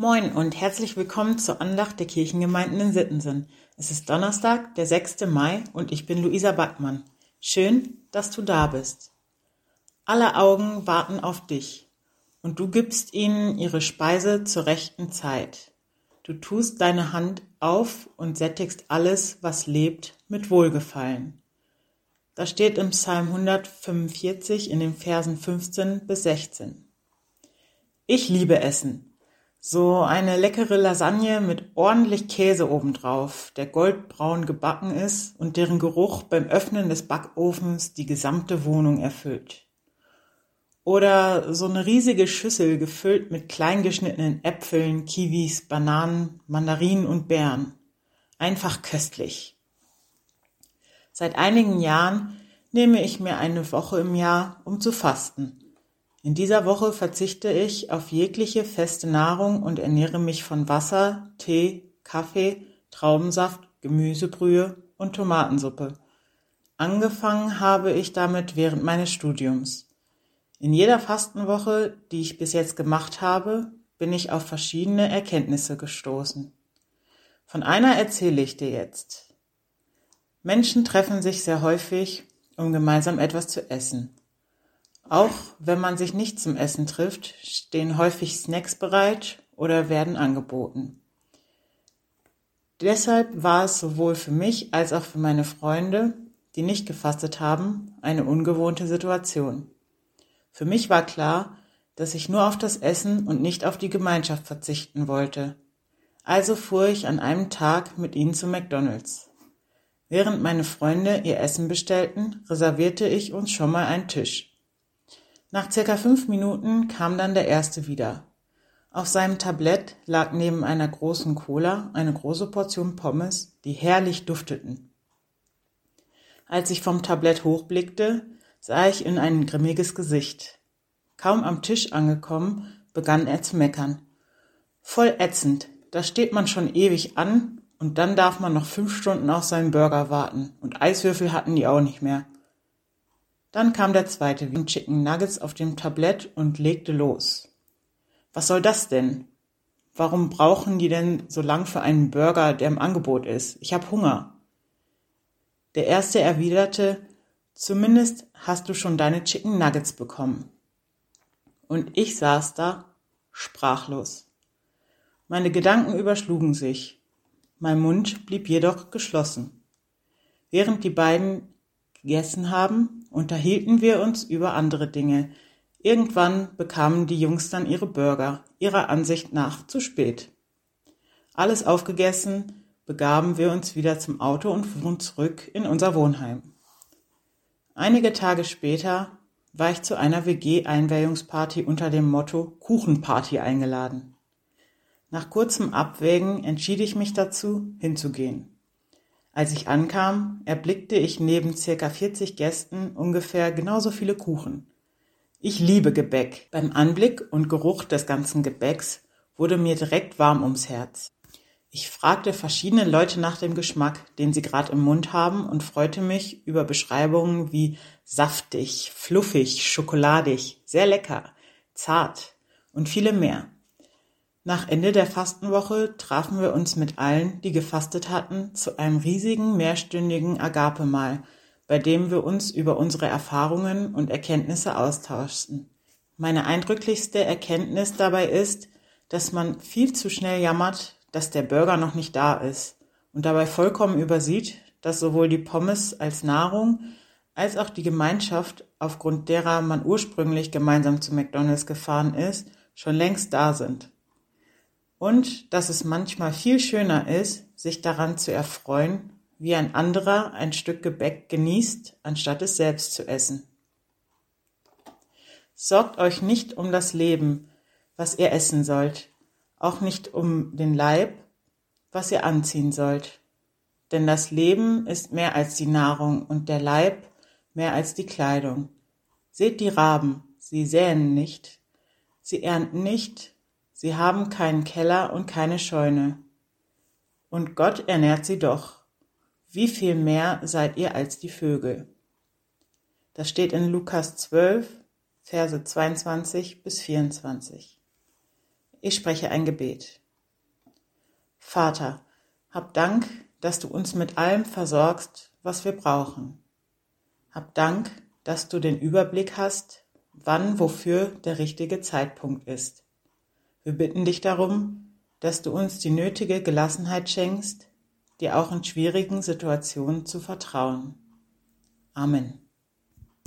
Moin und herzlich willkommen zur Andacht der Kirchengemeinden in Sittensen. Es ist Donnerstag, der 6. Mai und ich bin Luisa Backmann. Schön, dass du da bist. Alle Augen warten auf dich und du gibst ihnen ihre Speise zur rechten Zeit. Du tust deine Hand auf und sättigst alles, was lebt, mit Wohlgefallen. Das steht im Psalm 145 in den Versen 15 bis 16. Ich liebe Essen so eine leckere Lasagne mit ordentlich Käse obendrauf, der goldbraun gebacken ist und deren Geruch beim Öffnen des Backofens die gesamte Wohnung erfüllt. Oder so eine riesige Schüssel gefüllt mit kleingeschnittenen Äpfeln, Kiwis, Bananen, Mandarinen und Beeren. Einfach köstlich. Seit einigen Jahren nehme ich mir eine Woche im Jahr, um zu fasten. In dieser Woche verzichte ich auf jegliche feste Nahrung und ernähre mich von Wasser, Tee, Kaffee, Traubensaft, Gemüsebrühe und Tomatensuppe. Angefangen habe ich damit während meines Studiums. In jeder Fastenwoche, die ich bis jetzt gemacht habe, bin ich auf verschiedene Erkenntnisse gestoßen. Von einer erzähle ich dir jetzt. Menschen treffen sich sehr häufig, um gemeinsam etwas zu essen. Auch wenn man sich nicht zum Essen trifft, stehen häufig Snacks bereit oder werden angeboten. Deshalb war es sowohl für mich als auch für meine Freunde, die nicht gefastet haben, eine ungewohnte Situation. Für mich war klar, dass ich nur auf das Essen und nicht auf die Gemeinschaft verzichten wollte. Also fuhr ich an einem Tag mit ihnen zu McDonald's. Während meine Freunde ihr Essen bestellten, reservierte ich uns schon mal einen Tisch. Nach circa fünf Minuten kam dann der erste wieder. Auf seinem Tablett lag neben einer großen Cola eine große Portion Pommes, die herrlich dufteten. Als ich vom Tablett hochblickte, sah ich in ein grimmiges Gesicht. Kaum am Tisch angekommen, begann er zu meckern. Voll ätzend, da steht man schon ewig an und dann darf man noch fünf Stunden auf seinen Burger warten und Eiswürfel hatten die auch nicht mehr. Dann kam der zweite wie Chicken Nuggets auf dem Tablett und legte los. Was soll das denn? Warum brauchen die denn so lang für einen Burger, der im Angebot ist? Ich hab Hunger. Der erste erwiderte, zumindest hast du schon deine Chicken Nuggets bekommen. Und ich saß da, sprachlos. Meine Gedanken überschlugen sich. Mein Mund blieb jedoch geschlossen. Während die beiden gegessen haben, unterhielten wir uns über andere Dinge. Irgendwann bekamen die Jungs dann ihre Burger, ihrer Ansicht nach zu spät. Alles aufgegessen, begaben wir uns wieder zum Auto und fuhren zurück in unser Wohnheim. Einige Tage später war ich zu einer WG-Einweihungsparty unter dem Motto Kuchenparty eingeladen. Nach kurzem Abwägen entschied ich mich dazu, hinzugehen. Als ich ankam, erblickte ich neben circa 40 Gästen ungefähr genauso viele Kuchen. Ich liebe Gebäck. Beim Anblick und Geruch des ganzen Gebäcks wurde mir direkt warm ums Herz. Ich fragte verschiedene Leute nach dem Geschmack, den sie gerade im Mund haben und freute mich über Beschreibungen wie saftig, fluffig, schokoladig, sehr lecker, zart und viele mehr. Nach Ende der Fastenwoche trafen wir uns mit allen, die gefastet hatten, zu einem riesigen mehrstündigen Agapemahl, bei dem wir uns über unsere Erfahrungen und Erkenntnisse austauschten. Meine eindrücklichste Erkenntnis dabei ist, dass man viel zu schnell jammert, dass der Burger noch nicht da ist und dabei vollkommen übersieht, dass sowohl die Pommes als Nahrung als auch die Gemeinschaft, aufgrund derer man ursprünglich gemeinsam zu McDonald's gefahren ist, schon längst da sind und dass es manchmal viel schöner ist, sich daran zu erfreuen, wie ein anderer ein Stück Gebäck genießt, anstatt es selbst zu essen. Sorgt euch nicht um das Leben, was ihr essen sollt, auch nicht um den Leib, was ihr anziehen sollt. Denn das Leben ist mehr als die Nahrung und der Leib mehr als die Kleidung. Seht die Raben, sie säen nicht, sie ernten nicht, Sie haben keinen Keller und keine Scheune. Und Gott ernährt sie doch. Wie viel mehr seid ihr als die Vögel? Das steht in Lukas 12, Verse 22 bis 24. Ich spreche ein Gebet. Vater, hab Dank, dass du uns mit allem versorgst, was wir brauchen. Hab Dank, dass du den Überblick hast, wann wofür der richtige Zeitpunkt ist. Wir bitten dich darum, dass du uns die nötige Gelassenheit schenkst, dir auch in schwierigen Situationen zu vertrauen. Amen.